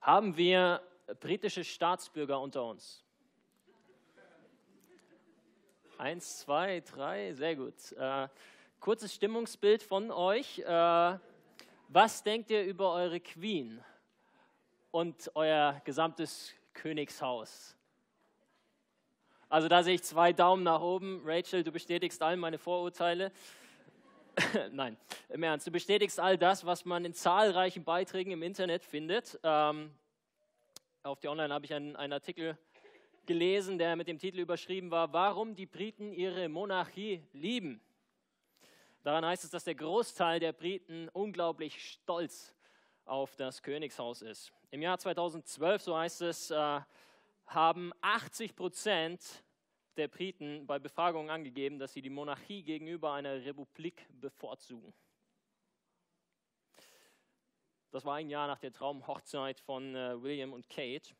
Haben wir britische Staatsbürger unter uns? Eins, zwei, drei, sehr gut. Äh, kurzes Stimmungsbild von euch. Äh, was denkt ihr über eure Queen und euer gesamtes Königshaus? Also da sehe ich zwei Daumen nach oben. Rachel, du bestätigst all meine Vorurteile. Nein, im Ernst, du bestätigst all das, was man in zahlreichen Beiträgen im Internet findet. Ähm, auf der Online habe ich einen, einen Artikel gelesen, der mit dem Titel überschrieben war, warum die Briten ihre Monarchie lieben. Daran heißt es, dass der Großteil der Briten unglaublich stolz auf das Königshaus ist. Im Jahr 2012, so heißt es, äh, haben 80 Prozent der Briten bei Befragungen angegeben, dass sie die Monarchie gegenüber einer Republik bevorzugen. Das war ein Jahr nach der Traumhochzeit von äh, William und Kate.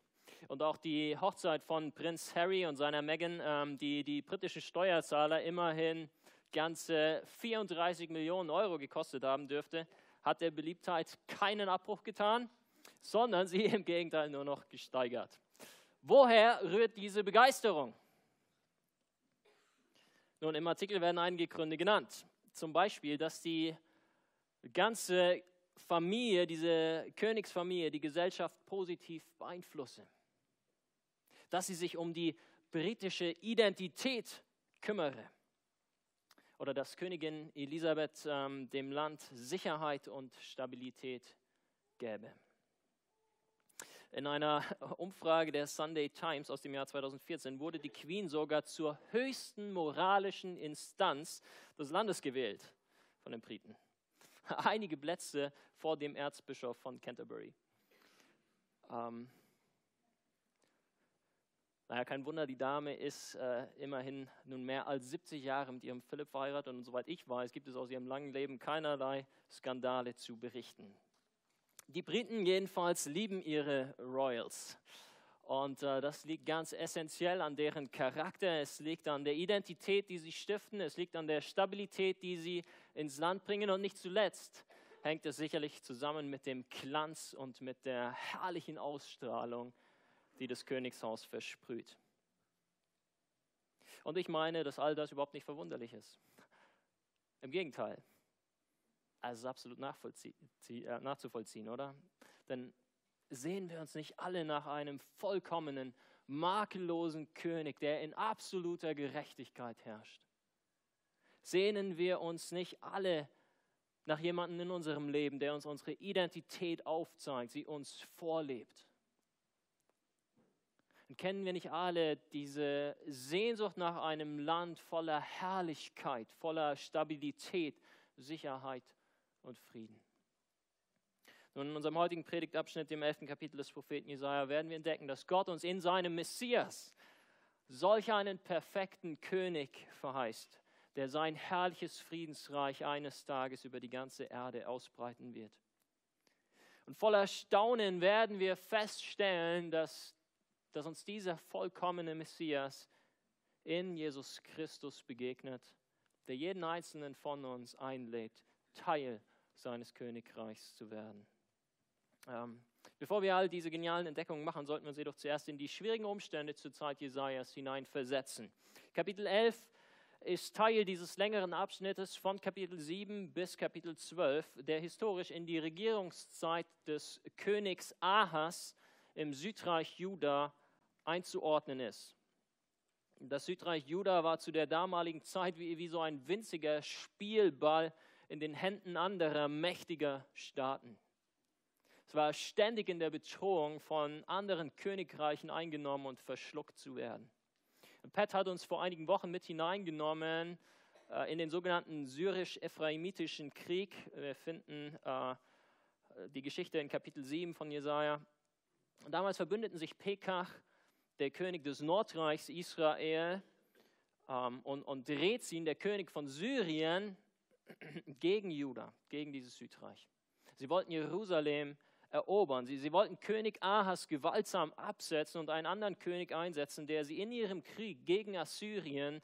Und auch die Hochzeit von Prinz Harry und seiner Meghan, ähm, die die britischen Steuerzahler immerhin ganze 34 Millionen Euro gekostet haben dürfte, hat der Beliebtheit keinen Abbruch getan, sondern sie im Gegenteil nur noch gesteigert. Woher rührt diese Begeisterung? Nun, im Artikel werden einige Gründe genannt. Zum Beispiel, dass die ganze Familie, diese Königsfamilie, die Gesellschaft positiv beeinflusse. Dass sie sich um die britische Identität kümmere. Oder dass Königin Elisabeth ähm, dem Land Sicherheit und Stabilität gäbe. In einer Umfrage der Sunday Times aus dem Jahr 2014 wurde die Queen sogar zur höchsten moralischen Instanz des Landes gewählt von den Briten. Einige Plätze vor dem Erzbischof von Canterbury. Ähm, naja, kein Wunder, die Dame ist äh, immerhin nun mehr als 70 Jahre mit ihrem Philipp verheiratet und soweit ich weiß, gibt es aus ihrem langen Leben keinerlei Skandale zu berichten. Die Briten jedenfalls lieben ihre Royals. Und äh, das liegt ganz essentiell an deren Charakter, es liegt an der Identität, die sie stiften, es liegt an der Stabilität, die sie ins Land bringen und nicht zuletzt hängt es sicherlich zusammen mit dem Glanz und mit der herrlichen Ausstrahlung, die das Königshaus versprüht. Und ich meine, dass all das überhaupt nicht verwunderlich ist. Im Gegenteil, also absolut äh, nachzuvollziehen, oder? Denn sehen wir uns nicht alle nach einem vollkommenen, makellosen König, der in absoluter Gerechtigkeit herrscht? Sehnen wir uns nicht alle nach jemandem in unserem Leben, der uns unsere Identität aufzeigt, sie uns vorlebt? Und kennen wir nicht alle diese Sehnsucht nach einem Land voller Herrlichkeit, voller Stabilität, Sicherheit und Frieden. Nun, in unserem heutigen Predigtabschnitt, dem 11. Kapitel des Propheten Jesaja, werden wir entdecken, dass Gott uns in seinem Messias solch einen perfekten König verheißt, der sein herrliches Friedensreich eines Tages über die ganze Erde ausbreiten wird. Und voller Staunen werden wir feststellen, dass, dass uns dieser vollkommene Messias in Jesus Christus begegnet, der jeden einzelnen von uns einlädt, Teil seines Königreichs zu werden. Ähm, bevor wir all diese genialen Entdeckungen machen, sollten wir uns jedoch zuerst in die schwierigen Umstände zur Zeit Jesajas hineinversetzen. Kapitel 11 ist Teil dieses längeren Abschnittes von Kapitel 7 bis Kapitel 12, der historisch in die Regierungszeit des Königs Ahas im Südreich Juda einzuordnen ist. Das Südreich Juda war zu der damaligen Zeit wie, wie so ein winziger Spielball in den Händen anderer mächtiger Staaten. Es war ständig in der Bedrohung von anderen Königreichen eingenommen und verschluckt zu werden. Pat hat uns vor einigen Wochen mit hineingenommen äh, in den sogenannten syrisch-ephraimitischen Krieg. Wir finden äh, die Geschichte in Kapitel 7 von Jesaja. Damals verbündeten sich Pekach, der König des Nordreichs Israel, ähm, und, und Rezin, der König von Syrien, gegen Juda, gegen dieses Südreich. Sie wollten Jerusalem erobern. Sie, sie wollten König Ahas gewaltsam absetzen und einen anderen König einsetzen, der sie in ihrem Krieg gegen Assyrien,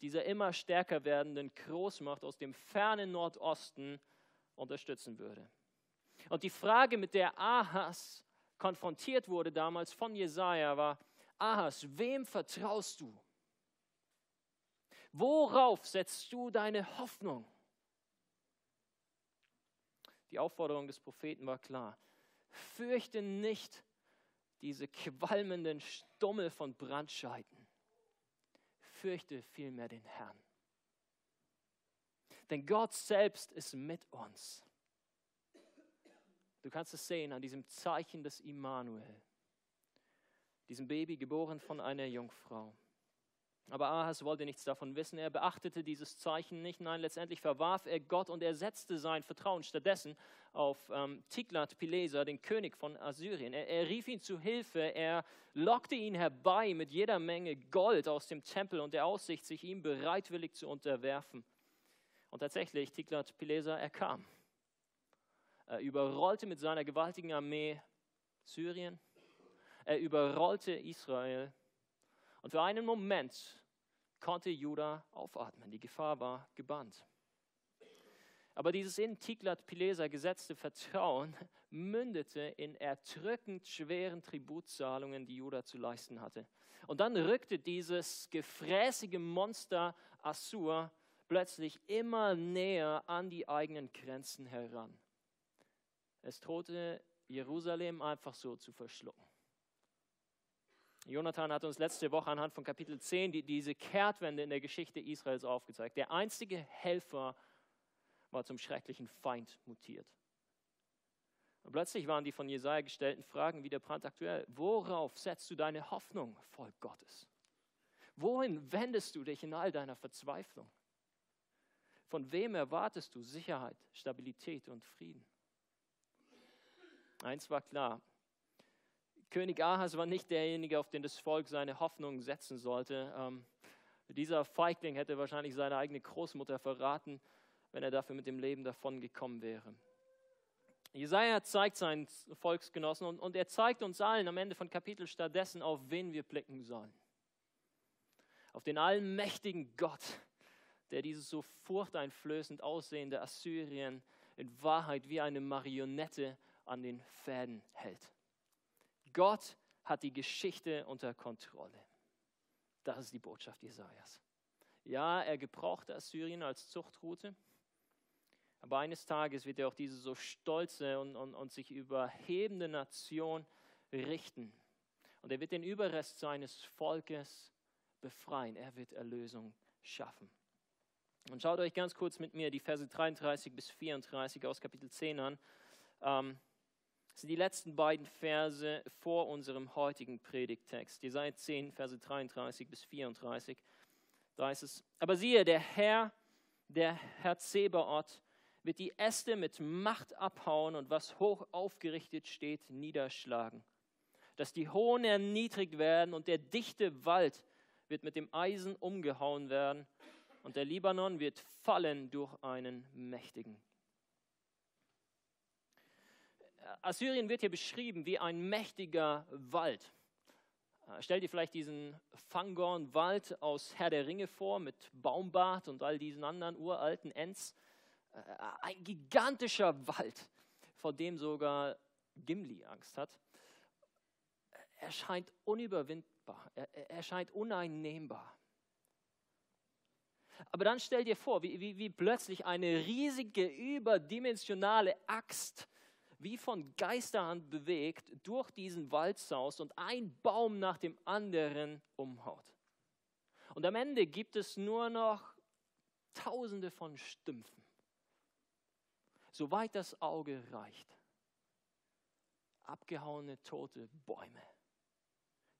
dieser immer stärker werdenden Großmacht aus dem fernen Nordosten, unterstützen würde. Und die Frage, mit der Ahas konfrontiert wurde damals von Jesaja, war: Ahas, wem vertraust du? Worauf setzt du deine Hoffnung? Die Aufforderung des Propheten war klar. Fürchte nicht diese qualmenden Stummel von Brandscheiten. Fürchte vielmehr den Herrn. Denn Gott selbst ist mit uns. Du kannst es sehen an diesem Zeichen des Immanuel, diesem Baby geboren von einer Jungfrau. Aber Ahas wollte nichts davon wissen. Er beachtete dieses Zeichen nicht. Nein, letztendlich verwarf er Gott und er setzte sein Vertrauen stattdessen auf ähm, Tiglat-Pileser, den König von Assyrien. Er, er rief ihn zu Hilfe. Er lockte ihn herbei mit jeder Menge Gold aus dem Tempel und der Aussicht, sich ihm bereitwillig zu unterwerfen. Und tatsächlich, Tiglat-Pileser, er kam. Er überrollte mit seiner gewaltigen Armee Syrien. Er überrollte Israel und für einen Moment konnte Judah aufatmen. Die Gefahr war gebannt. Aber dieses in Tiglat-Pileser gesetzte Vertrauen mündete in erdrückend schweren Tributzahlungen, die Judah zu leisten hatte. Und dann rückte dieses gefräßige Monster Assur plötzlich immer näher an die eigenen Grenzen heran. Es drohte Jerusalem einfach so zu verschlucken. Jonathan hat uns letzte Woche anhand von Kapitel 10 die, diese Kehrtwende in der Geschichte Israels aufgezeigt. Der einzige Helfer war zum schrecklichen Feind mutiert. Und plötzlich waren die von Jesaja gestellten Fragen wieder brandaktuell. Worauf setzt du deine Hoffnung, Volk Gottes? Wohin wendest du dich in all deiner Verzweiflung? Von wem erwartest du Sicherheit, Stabilität und Frieden? Eins war klar, König Ahas war nicht derjenige, auf den das Volk seine Hoffnung setzen sollte. Ähm, dieser Feigling hätte wahrscheinlich seine eigene Großmutter verraten, wenn er dafür mit dem Leben davon gekommen wäre. Jesaja zeigt seinen Volksgenossen und, und er zeigt uns allen am Ende von Kapitel stattdessen, auf wen wir blicken sollen. Auf den allmächtigen Gott, der dieses so furchteinflößend aussehende Assyrien in Wahrheit wie eine Marionette an den Fäden hält. Gott hat die Geschichte unter Kontrolle. Das ist die Botschaft Jesajas. Ja, er gebrauchte Assyrien als Zuchtroute, aber eines Tages wird er auch diese so stolze und, und, und sich überhebende Nation richten. Und er wird den Überrest seines Volkes befreien. Er wird Erlösung schaffen. Und schaut euch ganz kurz mit mir die Verse 33 bis 34 aus Kapitel 10 an. Ähm, das sind die letzten beiden Verse vor unserem heutigen Predigttext. Jesaja 10, Verse 33 bis 34. Da heißt es, aber siehe, der Herr, der Herr Zebaoth, wird die Äste mit Macht abhauen und was hoch aufgerichtet steht, niederschlagen. Dass die Hohen erniedrigt werden und der dichte Wald wird mit dem Eisen umgehauen werden und der Libanon wird fallen durch einen Mächtigen. Assyrien wird hier beschrieben wie ein mächtiger Wald. Äh, stell dir vielleicht diesen Fangorn-Wald aus Herr der Ringe vor mit Baumbart und all diesen anderen uralten Ents. Äh, ein gigantischer Wald, vor dem sogar Gimli Angst hat. Er scheint unüberwindbar, er, er scheint uneinnehmbar. Aber dann stell dir vor, wie, wie, wie plötzlich eine riesige, überdimensionale Axt wie von Geisterhand bewegt, durch diesen Wald saust und ein Baum nach dem anderen umhaut. Und am Ende gibt es nur noch Tausende von Stümpfen, soweit das Auge reicht. Abgehauene, tote Bäume.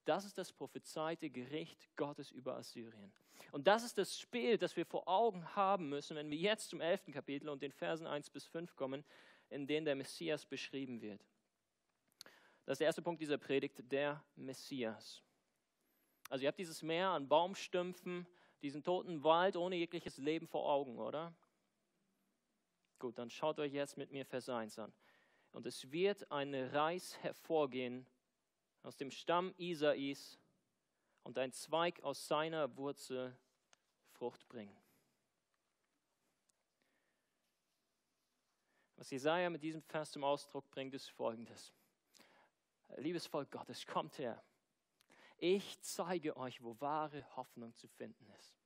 Das ist das prophezeite Gericht Gottes über Assyrien. Und das ist das Spiel, das wir vor Augen haben müssen, wenn wir jetzt zum 11. Kapitel und den Versen 1 bis 5 kommen, in denen der Messias beschrieben wird. Das ist der erste Punkt dieser Predigt, der Messias. Also ihr habt dieses Meer an Baumstümpfen, diesen toten Wald ohne jegliches Leben vor Augen, oder? Gut, dann schaut euch jetzt mit mir Vers 1 an. Und es wird eine Reis hervorgehen aus dem Stamm Isais und ein Zweig aus seiner Wurzel Frucht bringen. Was Jesaja mit diesem Vers zum Ausdruck bringt, ist folgendes. Liebes Volk Gottes, kommt her. Ich zeige euch, wo wahre Hoffnung zu finden ist.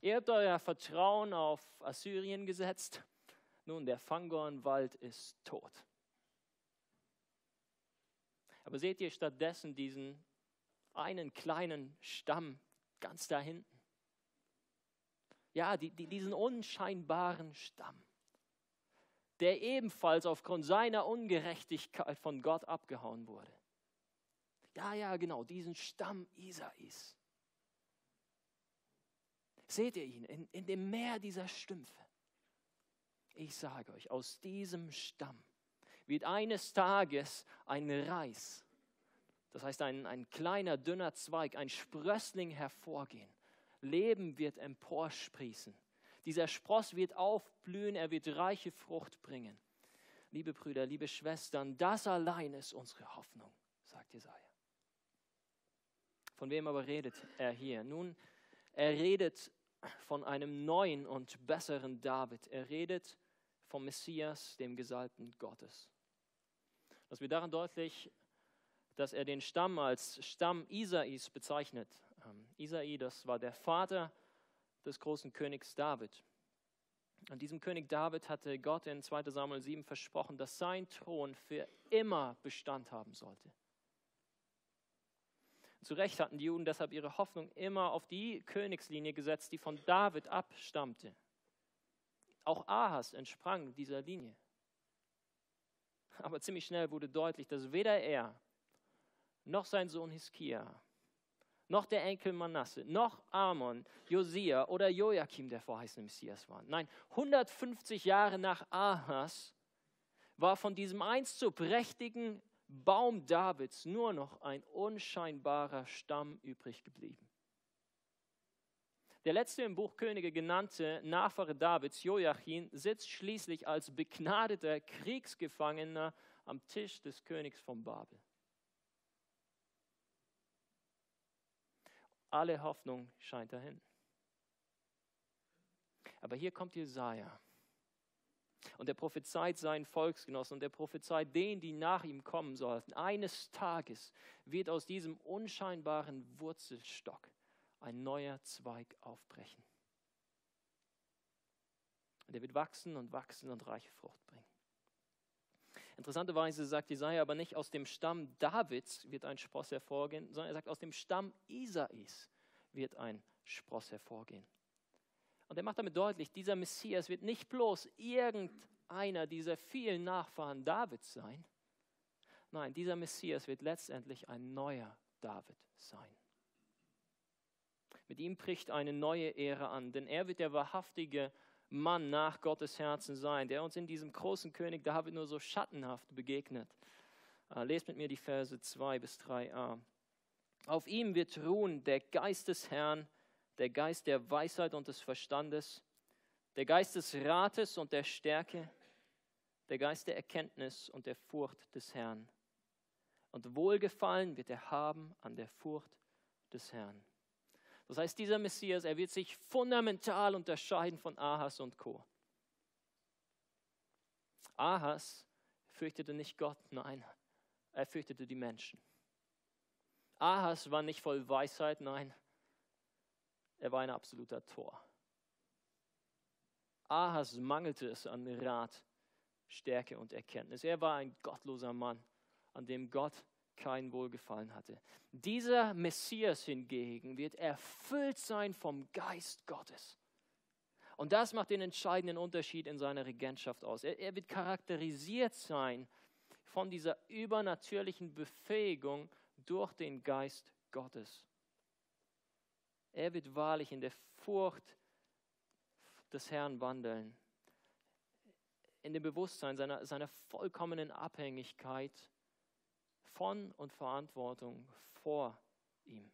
Ihr habt euer Vertrauen auf Assyrien gesetzt. Nun, der Fangornwald ist tot. Aber seht ihr stattdessen diesen einen kleinen Stamm ganz da hinten? Ja, die, die, diesen unscheinbaren Stamm, der ebenfalls aufgrund seiner Ungerechtigkeit von Gott abgehauen wurde. Ja, ja, genau, diesen Stamm Isais. Seht ihr ihn in, in dem Meer dieser Stümpfe? Ich sage euch, aus diesem Stamm wird eines Tages ein Reis, das heißt ein, ein kleiner, dünner Zweig, ein Sprössling hervorgehen. Leben wird emporsprießen. Dieser Spross wird aufblühen, er wird reiche Frucht bringen. Liebe Brüder, liebe Schwestern, das allein ist unsere Hoffnung, sagt Jesaja. Von wem aber redet er hier? Nun, er redet von einem neuen und besseren David. Er redet vom Messias, dem Gesalbten Gottes. Das wird daran deutlich, dass er den Stamm als Stamm Isais bezeichnet. Ähm, Isai, das war der Vater des großen Königs David. An diesem König David hatte Gott in 2 Samuel 7 versprochen, dass sein Thron für immer Bestand haben sollte. Zu Recht hatten die Juden deshalb ihre Hoffnung immer auf die Königslinie gesetzt, die von David abstammte. Auch Ahas entsprang dieser Linie. Aber ziemlich schnell wurde deutlich, dass weder er noch sein Sohn Hiskia, noch der Enkel Manasse, noch Amon, Josia oder Joachim der verheißene Messias waren. Nein, 150 Jahre nach Ahas war von diesem einst so prächtigen Baum Davids nur noch ein unscheinbarer Stamm übrig geblieben. Der letzte im Buch Könige genannte Nachfahre Davids, Joachim, sitzt schließlich als begnadeter Kriegsgefangener am Tisch des Königs von Babel. Alle Hoffnung scheint dahin. Aber hier kommt Jesaja und er prophezeit seinen Volksgenossen und er prophezeit denen, die nach ihm kommen sollten. Eines Tages wird aus diesem unscheinbaren Wurzelstock ein neuer Zweig aufbrechen. Und er wird wachsen und wachsen und reiche Frucht bringen. Interessanterweise sagt Jesaja aber nicht, aus dem Stamm Davids wird ein Spross hervorgehen, sondern er sagt, aus dem Stamm Isais wird ein Spross hervorgehen. Und er macht damit deutlich, dieser Messias wird nicht bloß irgendeiner dieser vielen Nachfahren Davids sein. Nein, dieser Messias wird letztendlich ein neuer David sein. Mit ihm bricht eine neue Ära an, denn er wird der wahrhaftige Mann nach Gottes Herzen sein, der uns in diesem großen König David nur so schattenhaft begegnet. Uh, lest mit mir die Verse 2 bis 3a. Auf ihm wird ruhen der Geist des Herrn, der Geist der Weisheit und des Verstandes, der Geist des Rates und der Stärke, der Geist der Erkenntnis und der Furcht des Herrn. Und Wohlgefallen wird er haben an der Furcht des Herrn. Das heißt, dieser Messias, er wird sich fundamental unterscheiden von Ahas und Co. Ahas fürchtete nicht Gott, nein, er fürchtete die Menschen. Ahas war nicht voll Weisheit, nein, er war ein absoluter Tor. Ahas mangelte es an Rat, Stärke und Erkenntnis. Er war ein gottloser Mann, an dem Gott kein Wohlgefallen hatte. Dieser Messias hingegen wird erfüllt sein vom Geist Gottes. Und das macht den entscheidenden Unterschied in seiner Regentschaft aus. Er, er wird charakterisiert sein von dieser übernatürlichen Befähigung durch den Geist Gottes. Er wird wahrlich in der Furcht des Herrn wandeln, in dem Bewusstsein seiner, seiner vollkommenen Abhängigkeit von und Verantwortung vor ihm.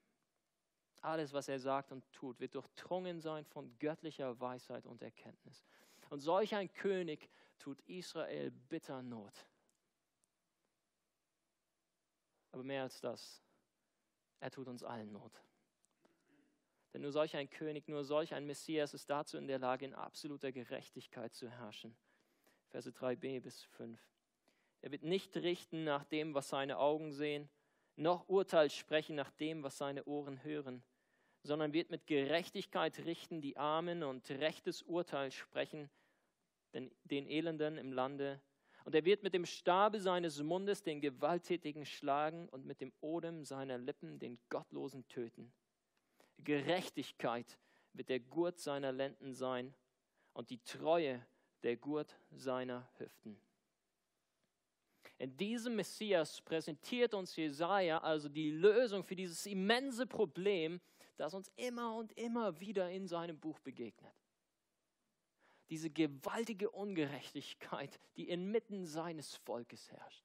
Alles, was er sagt und tut, wird durchdrungen sein von göttlicher Weisheit und Erkenntnis. Und solch ein König tut Israel bitter Not. Aber mehr als das, er tut uns allen Not. Denn nur solch ein König, nur solch ein Messias ist dazu in der Lage, in absoluter Gerechtigkeit zu herrschen. Verse 3b bis 5. Er wird nicht richten nach dem, was seine Augen sehen, noch Urteil sprechen nach dem, was seine Ohren hören, sondern wird mit Gerechtigkeit richten die Armen und rechtes Urteil sprechen den, den Elenden im Lande. Und er wird mit dem Stabe seines Mundes den Gewalttätigen schlagen und mit dem Odem seiner Lippen den Gottlosen töten. Gerechtigkeit wird der Gurt seiner Lenden sein und die Treue der Gurt seiner Hüften. In diesem Messias präsentiert uns Jesaja also die Lösung für dieses immense Problem, das uns immer und immer wieder in seinem Buch begegnet. Diese gewaltige Ungerechtigkeit, die inmitten seines Volkes herrscht.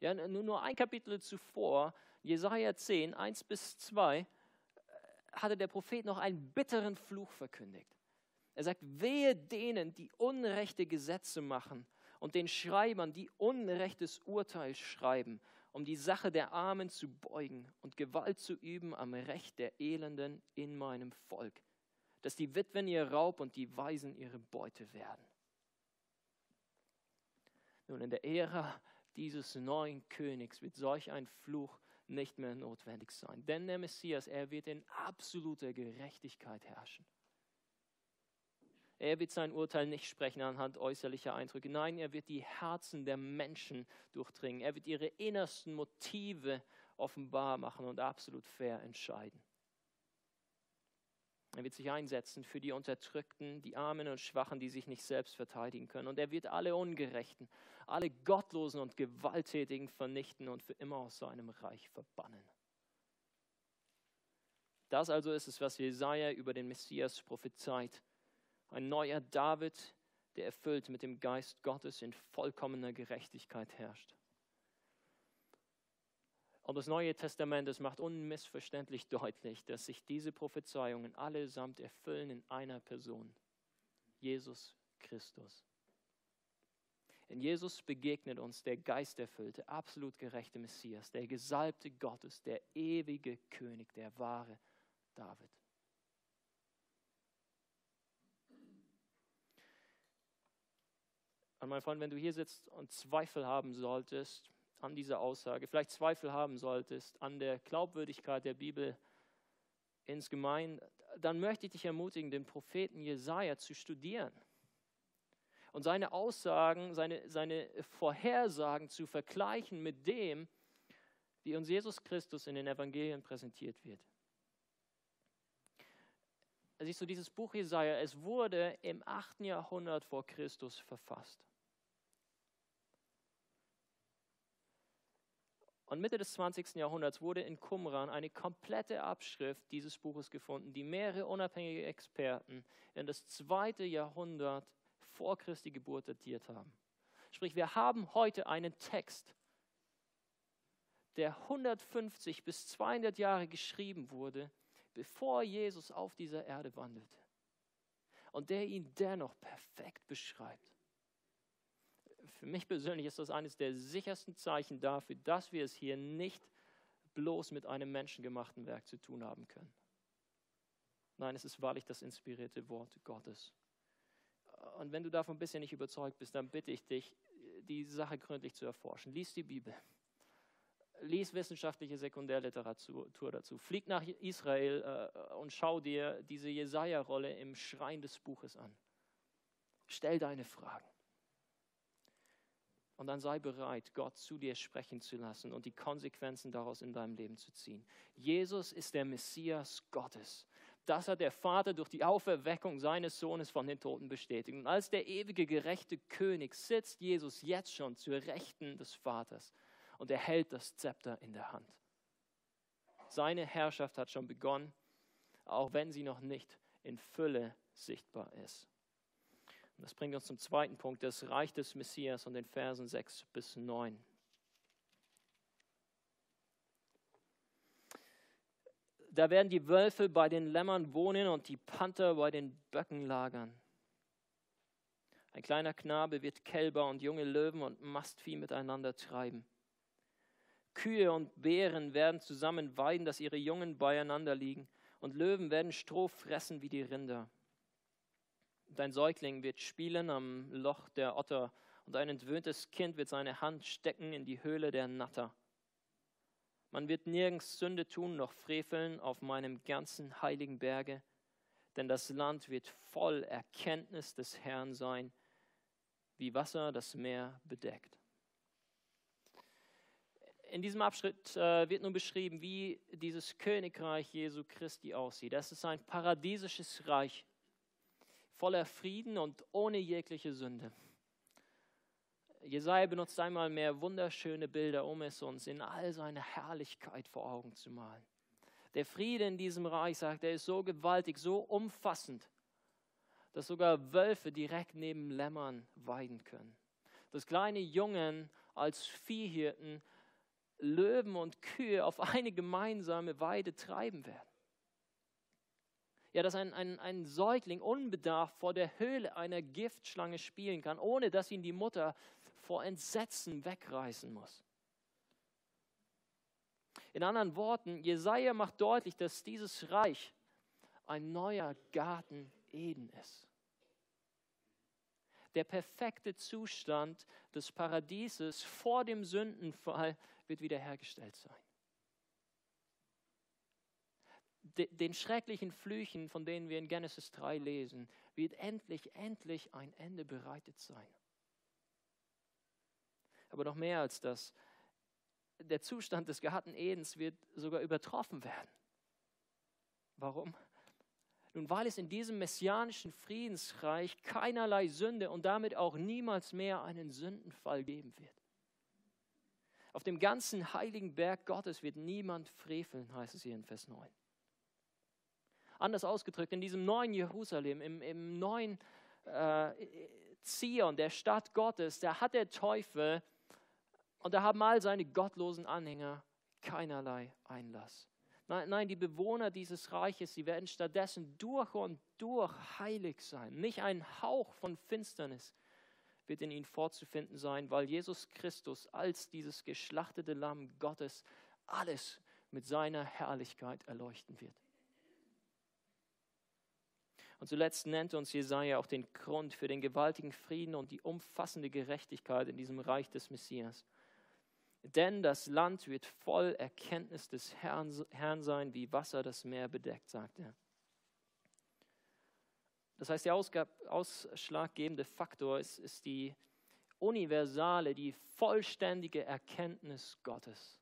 Ja, nur, nur ein Kapitel zuvor, Jesaja 10, 1 bis 2, hatte der Prophet noch einen bitteren Fluch verkündigt. Er sagt, wehe denen, die unrechte Gesetze machen und den Schreibern, die unrechtes Urteil schreiben, um die Sache der Armen zu beugen und Gewalt zu üben am Recht der Elenden in meinem Volk, dass die Witwen ihr Raub und die Waisen ihre Beute werden. Nun, in der Ära dieses neuen Königs wird solch ein Fluch nicht mehr notwendig sein. Denn der Messias, er wird in absoluter Gerechtigkeit herrschen. Er wird sein Urteil nicht sprechen anhand äußerlicher Eindrücke. Nein, er wird die Herzen der Menschen durchdringen. Er wird ihre innersten Motive offenbar machen und absolut fair entscheiden. Er wird sich einsetzen für die Unterdrückten, die Armen und Schwachen, die sich nicht selbst verteidigen können. Und er wird alle Ungerechten, alle Gottlosen und Gewalttätigen vernichten und für immer aus seinem Reich verbannen. Das also ist es, was Jesaja über den Messias prophezeit ein neuer David, der erfüllt mit dem Geist Gottes in vollkommener Gerechtigkeit herrscht. Und das Neue Testament, das macht unmissverständlich deutlich, dass sich diese Prophezeiungen allesamt erfüllen in einer Person, Jesus Christus. In Jesus begegnet uns der geisterfüllte, absolut gerechte Messias, der gesalbte Gottes, der ewige König, der wahre David. Und mein Freund, wenn du hier sitzt und Zweifel haben solltest an dieser Aussage, vielleicht Zweifel haben solltest an der Glaubwürdigkeit der Bibel insgemein, dann möchte ich dich ermutigen, den Propheten Jesaja zu studieren und seine Aussagen, seine, seine Vorhersagen zu vergleichen mit dem, wie uns Jesus Christus in den Evangelien präsentiert wird. Siehst du, dieses Buch Jesaja, es wurde im 8. Jahrhundert vor Christus verfasst. Und Mitte des 20. Jahrhunderts wurde in Qumran eine komplette Abschrift dieses Buches gefunden, die mehrere unabhängige Experten in das zweite Jahrhundert vor Christi Geburt datiert haben. Sprich, wir haben heute einen Text, der 150 bis 200 Jahre geschrieben wurde, bevor Jesus auf dieser Erde wandelte. Und der ihn dennoch perfekt beschreibt für mich persönlich ist das eines der sichersten Zeichen dafür, dass wir es hier nicht bloß mit einem menschengemachten Werk zu tun haben können. Nein, es ist wahrlich das inspirierte Wort Gottes. Und wenn du davon bisschen nicht überzeugt bist, dann bitte ich dich, die Sache gründlich zu erforschen. Lies die Bibel. Lies wissenschaftliche Sekundärliteratur dazu. Flieg nach Israel äh, und schau dir diese Jesaja-Rolle im Schrein des Buches an. Stell deine Fragen. Und dann sei bereit, Gott zu dir sprechen zu lassen und die Konsequenzen daraus in deinem Leben zu ziehen. Jesus ist der Messias Gottes. Das hat der Vater durch die Auferweckung seines Sohnes von den Toten bestätigt. Und als der ewige gerechte König sitzt Jesus jetzt schon zur Rechten des Vaters und er hält das Zepter in der Hand. Seine Herrschaft hat schon begonnen, auch wenn sie noch nicht in Fülle sichtbar ist. Das bringt uns zum zweiten Punkt, das Reich des Messias und den Versen 6 bis 9. Da werden die Wölfe bei den Lämmern wohnen und die Panther bei den Böcken lagern. Ein kleiner Knabe wird Kälber und junge Löwen und Mastvieh miteinander treiben. Kühe und Bären werden zusammen weiden, dass ihre Jungen beieinander liegen, und Löwen werden Stroh fressen wie die Rinder. Dein Säugling wird spielen am Loch der Otter und ein entwöhntes Kind wird seine Hand stecken in die Höhle der Natter. Man wird nirgends Sünde tun noch freveln auf meinem ganzen heiligen Berge, denn das Land wird voll Erkenntnis des Herrn sein, wie Wasser das Meer bedeckt. In diesem Abschnitt äh, wird nun beschrieben, wie dieses Königreich Jesu Christi aussieht. Das ist ein paradiesisches Reich voller Frieden und ohne jegliche Sünde. Jesaja benutzt einmal mehr wunderschöne Bilder, um es uns in all seiner Herrlichkeit vor Augen zu malen. Der Friede in diesem Reich, sagt er, ist so gewaltig, so umfassend, dass sogar Wölfe direkt neben Lämmern weiden können. Dass kleine Jungen als Viehhirten Löwen und Kühe auf eine gemeinsame Weide treiben werden. Ja, dass ein, ein, ein Säugling unbedarft vor der Höhle einer Giftschlange spielen kann, ohne dass ihn die Mutter vor Entsetzen wegreißen muss. In anderen Worten, Jesaja macht deutlich, dass dieses Reich ein neuer Garten Eden ist. Der perfekte Zustand des Paradieses vor dem Sündenfall wird wiederhergestellt sein. Den schrecklichen Flüchen, von denen wir in Genesis 3 lesen, wird endlich, endlich ein Ende bereitet sein. Aber noch mehr als das, der Zustand des Garten Edens wird sogar übertroffen werden. Warum? Nun, weil es in diesem messianischen Friedensreich keinerlei Sünde und damit auch niemals mehr einen Sündenfall geben wird. Auf dem ganzen heiligen Berg Gottes wird niemand freveln, heißt es hier in Vers 9. Anders ausgedrückt, in diesem neuen Jerusalem, im, im neuen äh, Zion, der Stadt Gottes, da hat der Teufel und da haben all seine gottlosen Anhänger keinerlei Einlass. Nein, nein, die Bewohner dieses Reiches, sie werden stattdessen durch und durch heilig sein. Nicht ein Hauch von Finsternis wird in ihnen vorzufinden sein, weil Jesus Christus als dieses geschlachtete Lamm Gottes alles mit seiner Herrlichkeit erleuchten wird. Und zuletzt nennt uns Jesaja auch den Grund für den gewaltigen Frieden und die umfassende Gerechtigkeit in diesem Reich des Messias. Denn das Land wird voll Erkenntnis des Herrn, Herrn sein, wie Wasser das Meer bedeckt, sagt er. Das heißt, der ausschlaggebende Faktor ist, ist die universale, die vollständige Erkenntnis Gottes.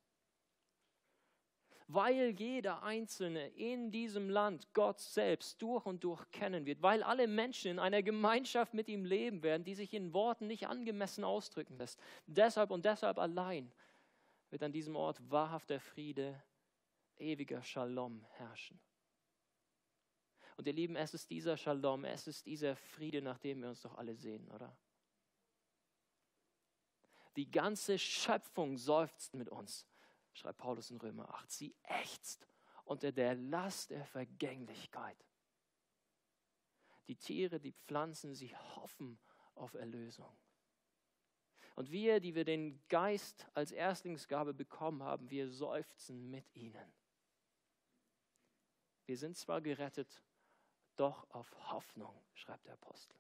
Weil jeder Einzelne in diesem Land Gott selbst durch und durch kennen wird, weil alle Menschen in einer Gemeinschaft mit ihm leben werden, die sich in Worten nicht angemessen ausdrücken lässt. Deshalb und deshalb allein wird an diesem Ort wahrhafter Friede, ewiger Shalom herrschen. Und ihr Lieben, es ist dieser Shalom, es ist dieser Friede, nach dem wir uns doch alle sehen, oder? Die ganze Schöpfung seufzt mit uns, schreibt Paulus in Römer 8. Sie ächzt unter der Last der Vergänglichkeit. Die Tiere, die Pflanzen, sie hoffen auf Erlösung. Und wir, die wir den Geist als Erstlingsgabe bekommen haben, wir seufzen mit ihnen. Wir sind zwar gerettet, doch auf Hoffnung, schreibt der Apostel.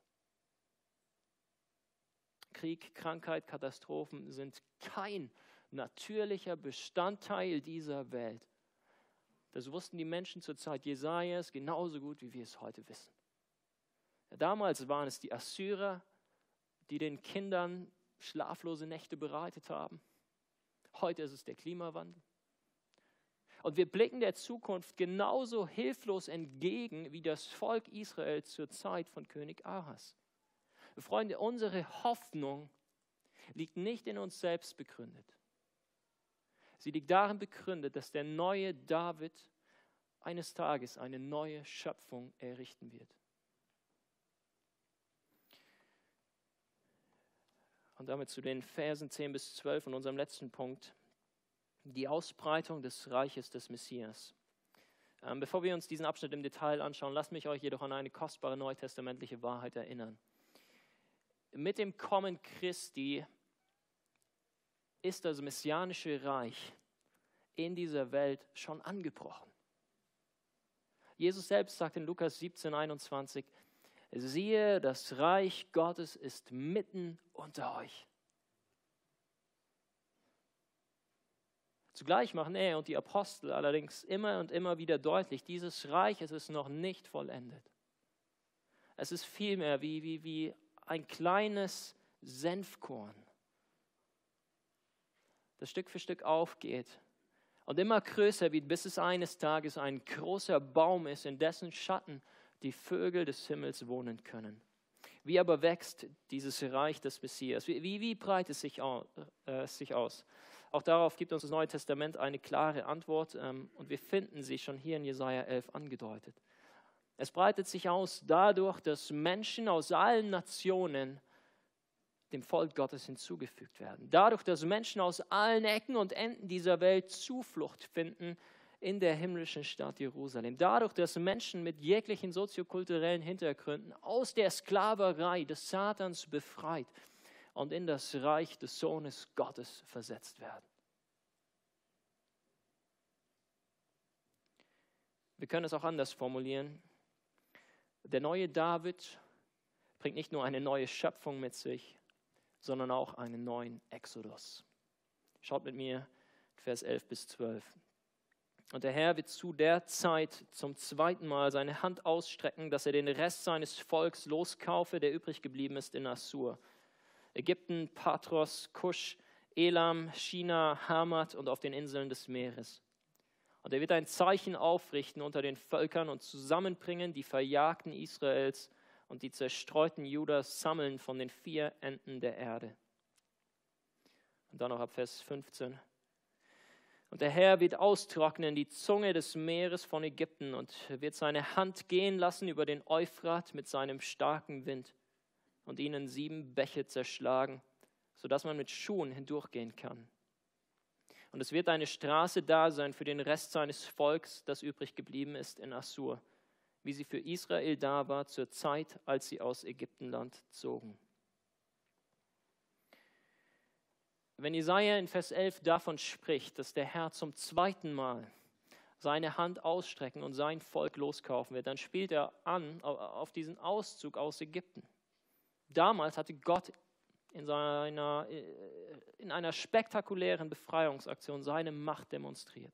Krieg, Krankheit, Katastrophen sind kein natürlicher Bestandteil dieser Welt. Das wussten die Menschen zur Zeit Jesajas genauso gut, wie wir es heute wissen. Damals waren es die Assyrer, die den Kindern schlaflose Nächte bereitet haben. Heute ist es der Klimawandel. Und wir blicken der Zukunft genauso hilflos entgegen wie das Volk Israel zur Zeit von König Ahas. Freunde, unsere Hoffnung liegt nicht in uns selbst begründet. Sie liegt darin begründet, dass der neue David eines Tages eine neue Schöpfung errichten wird. Und damit zu den Versen 10 bis 12 und unserem letzten Punkt, die Ausbreitung des Reiches des Messias. Ähm, bevor wir uns diesen Abschnitt im Detail anschauen, lasst mich euch jedoch an eine kostbare neutestamentliche Wahrheit erinnern. Mit dem Kommen Christi ist das messianische Reich in dieser Welt schon angebrochen. Jesus selbst sagt in Lukas 17, 21, siehe, das Reich Gottes ist mitten unter euch. Zugleich machen er und die Apostel allerdings immer und immer wieder deutlich, dieses Reich es ist noch nicht vollendet. Es ist vielmehr wie, wie, wie ein kleines Senfkorn, das Stück für Stück aufgeht und immer größer wird, bis es eines Tages ein großer Baum ist, in dessen Schatten die Vögel des Himmels wohnen können. Wie aber wächst dieses Reich des Messias? Wie, wie, wie breitet es sich, äh, sich aus? Auch darauf gibt uns das Neue Testament eine klare Antwort ähm, und wir finden sie schon hier in Jesaja 11 angedeutet. Es breitet sich aus dadurch, dass Menschen aus allen Nationen dem Volk Gottes hinzugefügt werden. Dadurch, dass Menschen aus allen Ecken und Enden dieser Welt Zuflucht finden in der himmlischen Stadt Jerusalem. Dadurch, dass Menschen mit jeglichen soziokulturellen Hintergründen aus der Sklaverei des Satans befreit und in das Reich des Sohnes Gottes versetzt werden. Wir können es auch anders formulieren. Der neue David bringt nicht nur eine neue Schöpfung mit sich, sondern auch einen neuen Exodus. Schaut mit mir Vers 11 bis 12. Und der Herr wird zu der Zeit zum zweiten Mal seine Hand ausstrecken, dass er den Rest seines Volks loskaufe, der übrig geblieben ist in Assur Ägypten, Patros, Kusch, Elam, China, Hamat und auf den Inseln des Meeres. Und er wird ein Zeichen aufrichten unter den Völkern und zusammenbringen die Verjagten Israels und die zerstreuten Judas sammeln von den vier Enden der Erde. Und dann noch ab Vers 15. Und der Herr wird austrocknen die Zunge des Meeres von Ägypten und wird seine Hand gehen lassen über den Euphrat mit seinem starken Wind und ihnen sieben Bäche zerschlagen, sodass man mit Schuhen hindurchgehen kann. Und es wird eine Straße da sein für den Rest seines Volks, das übrig geblieben ist in Assur, wie sie für Israel da war zur Zeit, als sie aus Ägyptenland zogen. Wenn Jesaja in Vers 11 davon spricht, dass der Herr zum zweiten Mal seine Hand ausstrecken und sein Volk loskaufen wird, dann spielt er an auf diesen Auszug aus Ägypten. Damals hatte Gott in, seiner, äh, in einer spektakulären Befreiungsaktion seine Macht demonstriert.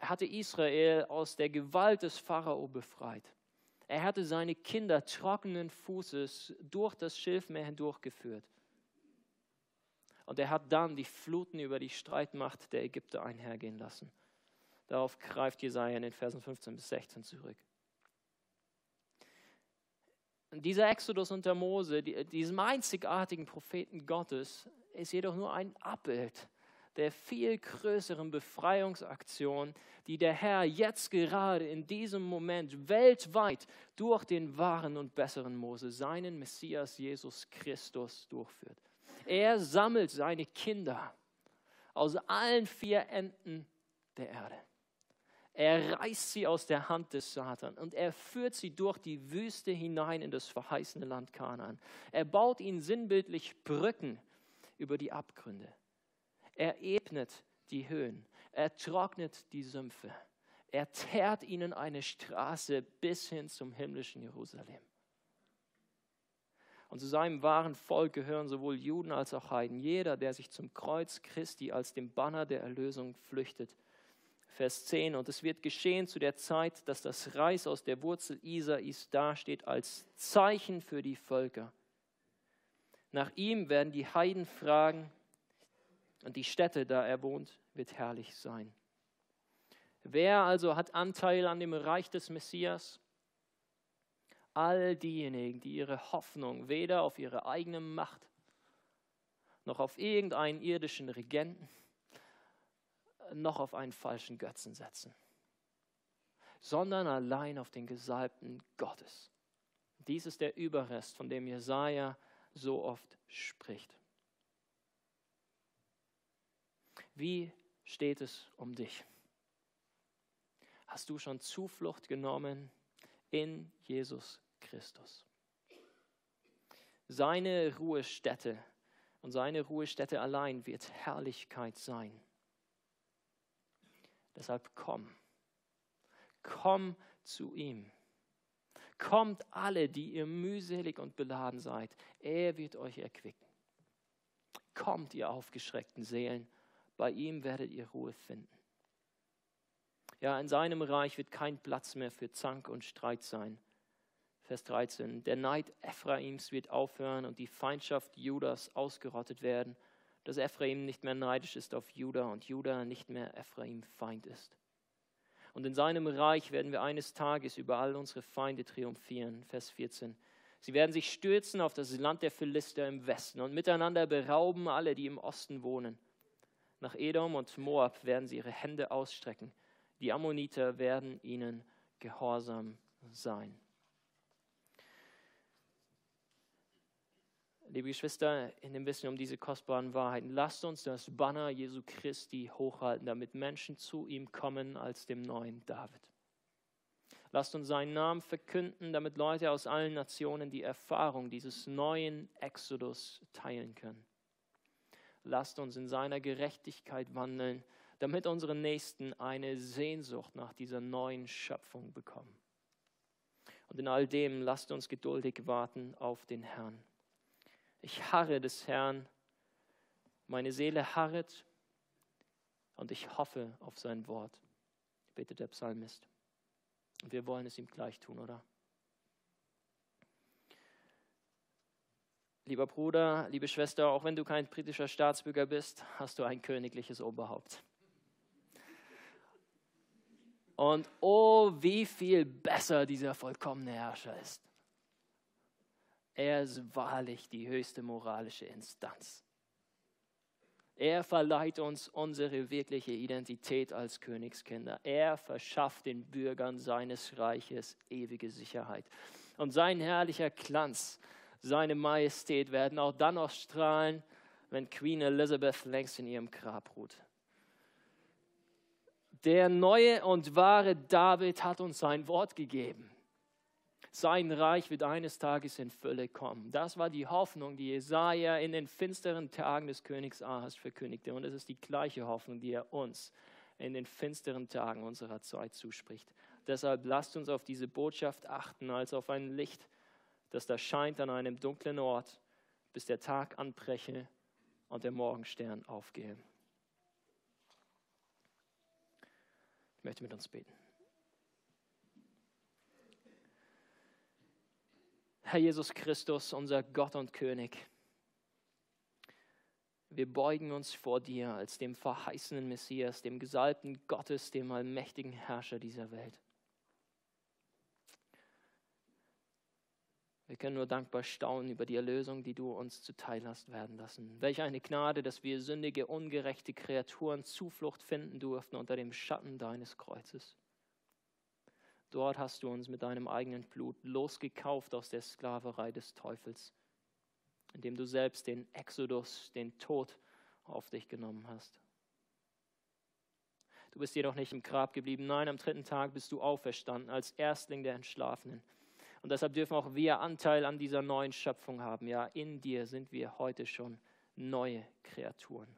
Er hatte Israel aus der Gewalt des Pharao befreit. Er hatte seine Kinder trockenen Fußes durch das Schilfmeer hindurchgeführt. Und er hat dann die Fluten über die Streitmacht der Ägypter einhergehen lassen. Darauf greift Jesaja in den Versen 15 bis 16 zurück. Dieser Exodus unter Mose, diesem einzigartigen Propheten Gottes, ist jedoch nur ein Abbild der viel größeren Befreiungsaktion, die der Herr jetzt gerade in diesem Moment weltweit durch den wahren und besseren Mose, seinen Messias Jesus Christus, durchführt. Er sammelt seine Kinder aus allen vier Enden der Erde. Er reißt sie aus der Hand des Satan und er führt sie durch die Wüste hinein in das verheißene Land Kanaan. Er baut ihnen sinnbildlich Brücken über die Abgründe. Er ebnet die Höhen. Er trocknet die Sümpfe. Er teert ihnen eine Straße bis hin zum himmlischen Jerusalem. Und zu seinem wahren Volk gehören sowohl Juden als auch Heiden. Jeder, der sich zum Kreuz Christi als dem Banner der Erlösung flüchtet, Vers 10. Und es wird geschehen zu der Zeit, dass das Reis aus der Wurzel Isais dasteht als Zeichen für die Völker. Nach ihm werden die Heiden fragen, und die Stätte, da er wohnt, wird herrlich sein. Wer also hat Anteil an dem Reich des Messias? All diejenigen, die ihre Hoffnung weder auf ihre eigene Macht noch auf irgendeinen irdischen Regenten noch auf einen falschen Götzen setzen, sondern allein auf den Gesalbten Gottes. Dies ist der Überrest, von dem Jesaja so oft spricht. Wie steht es um dich? Hast du schon Zuflucht genommen in Jesus Christus? Seine Ruhestätte und seine Ruhestätte allein wird Herrlichkeit sein. Deshalb komm. Komm zu ihm. Kommt alle, die ihr mühselig und beladen seid, er wird euch erquicken. Kommt, ihr aufgeschreckten Seelen, bei ihm werdet ihr Ruhe finden. Ja, in seinem Reich wird kein Platz mehr für Zank und Streit sein. Vers 13. Der Neid Ephraims wird aufhören und die Feindschaft Judas ausgerottet werden, dass Ephraim nicht mehr neidisch ist auf Juda und Juda nicht mehr Ephraim Feind ist. Und in seinem Reich werden wir eines Tages über all unsere Feinde triumphieren. Vers 14. Sie werden sich stürzen auf das Land der Philister im Westen und miteinander berauben alle, die im Osten wohnen. Nach Edom und Moab werden sie ihre Hände ausstrecken. Die Ammoniter werden ihnen gehorsam sein. Liebe Geschwister, in dem Wissen um diese kostbaren Wahrheiten, lasst uns das Banner Jesu Christi hochhalten, damit Menschen zu ihm kommen als dem neuen David. Lasst uns seinen Namen verkünden, damit Leute aus allen Nationen die Erfahrung dieses neuen Exodus teilen können. Lasst uns in seiner Gerechtigkeit wandeln, damit unsere Nächsten eine Sehnsucht nach dieser neuen Schöpfung bekommen. Und in all dem lasst uns geduldig warten auf den Herrn. Ich harre des Herrn, meine Seele harret und ich hoffe auf sein Wort, betet der Psalmist. Wir wollen es ihm gleich tun, oder? Lieber Bruder, liebe Schwester, auch wenn du kein britischer Staatsbürger bist, hast du ein königliches Oberhaupt. Und oh, wie viel besser dieser vollkommene Herrscher ist. Er ist wahrlich die höchste moralische Instanz. Er verleiht uns unsere wirkliche Identität als Königskinder. Er verschafft den Bürgern seines Reiches ewige Sicherheit. Und sein herrlicher Glanz, seine Majestät werden auch dann noch strahlen, wenn Queen Elizabeth längst in ihrem Grab ruht. Der neue und wahre David hat uns sein Wort gegeben. Sein Reich wird eines Tages in Fülle kommen. Das war die Hoffnung, die Jesaja in den finsteren Tagen des Königs Ahas verkündigte. Und es ist die gleiche Hoffnung, die er uns in den finsteren Tagen unserer Zeit zuspricht. Deshalb lasst uns auf diese Botschaft achten, als auf ein Licht, das da scheint an einem dunklen Ort, bis der Tag anbreche und der Morgenstern aufgehe. Ich möchte mit uns beten. Herr Jesus Christus, unser Gott und König, wir beugen uns vor dir als dem verheißenen Messias, dem Gesalbten Gottes, dem allmächtigen Herrscher dieser Welt. Wir können nur dankbar staunen über die Erlösung, die du uns zuteil hast werden lassen. Welch eine Gnade, dass wir sündige, ungerechte Kreaturen Zuflucht finden durften unter dem Schatten deines Kreuzes. Dort hast du uns mit deinem eigenen Blut losgekauft aus der Sklaverei des Teufels, indem du selbst den Exodus, den Tod auf dich genommen hast. Du bist jedoch nicht im Grab geblieben. Nein, am dritten Tag bist du auferstanden als Erstling der Entschlafenen. Und deshalb dürfen auch wir Anteil an dieser neuen Schöpfung haben. Ja, in dir sind wir heute schon neue Kreaturen.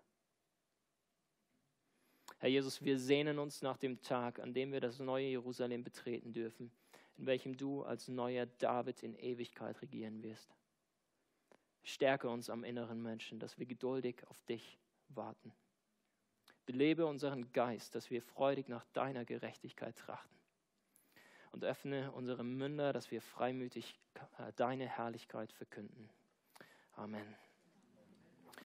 Herr Jesus, wir sehnen uns nach dem Tag, an dem wir das neue Jerusalem betreten dürfen, in welchem du als neuer David in Ewigkeit regieren wirst. Stärke uns am inneren Menschen, dass wir geduldig auf dich warten. Belebe unseren Geist, dass wir freudig nach deiner Gerechtigkeit trachten. Und öffne unsere Münder, dass wir freimütig äh, deine Herrlichkeit verkünden. Amen.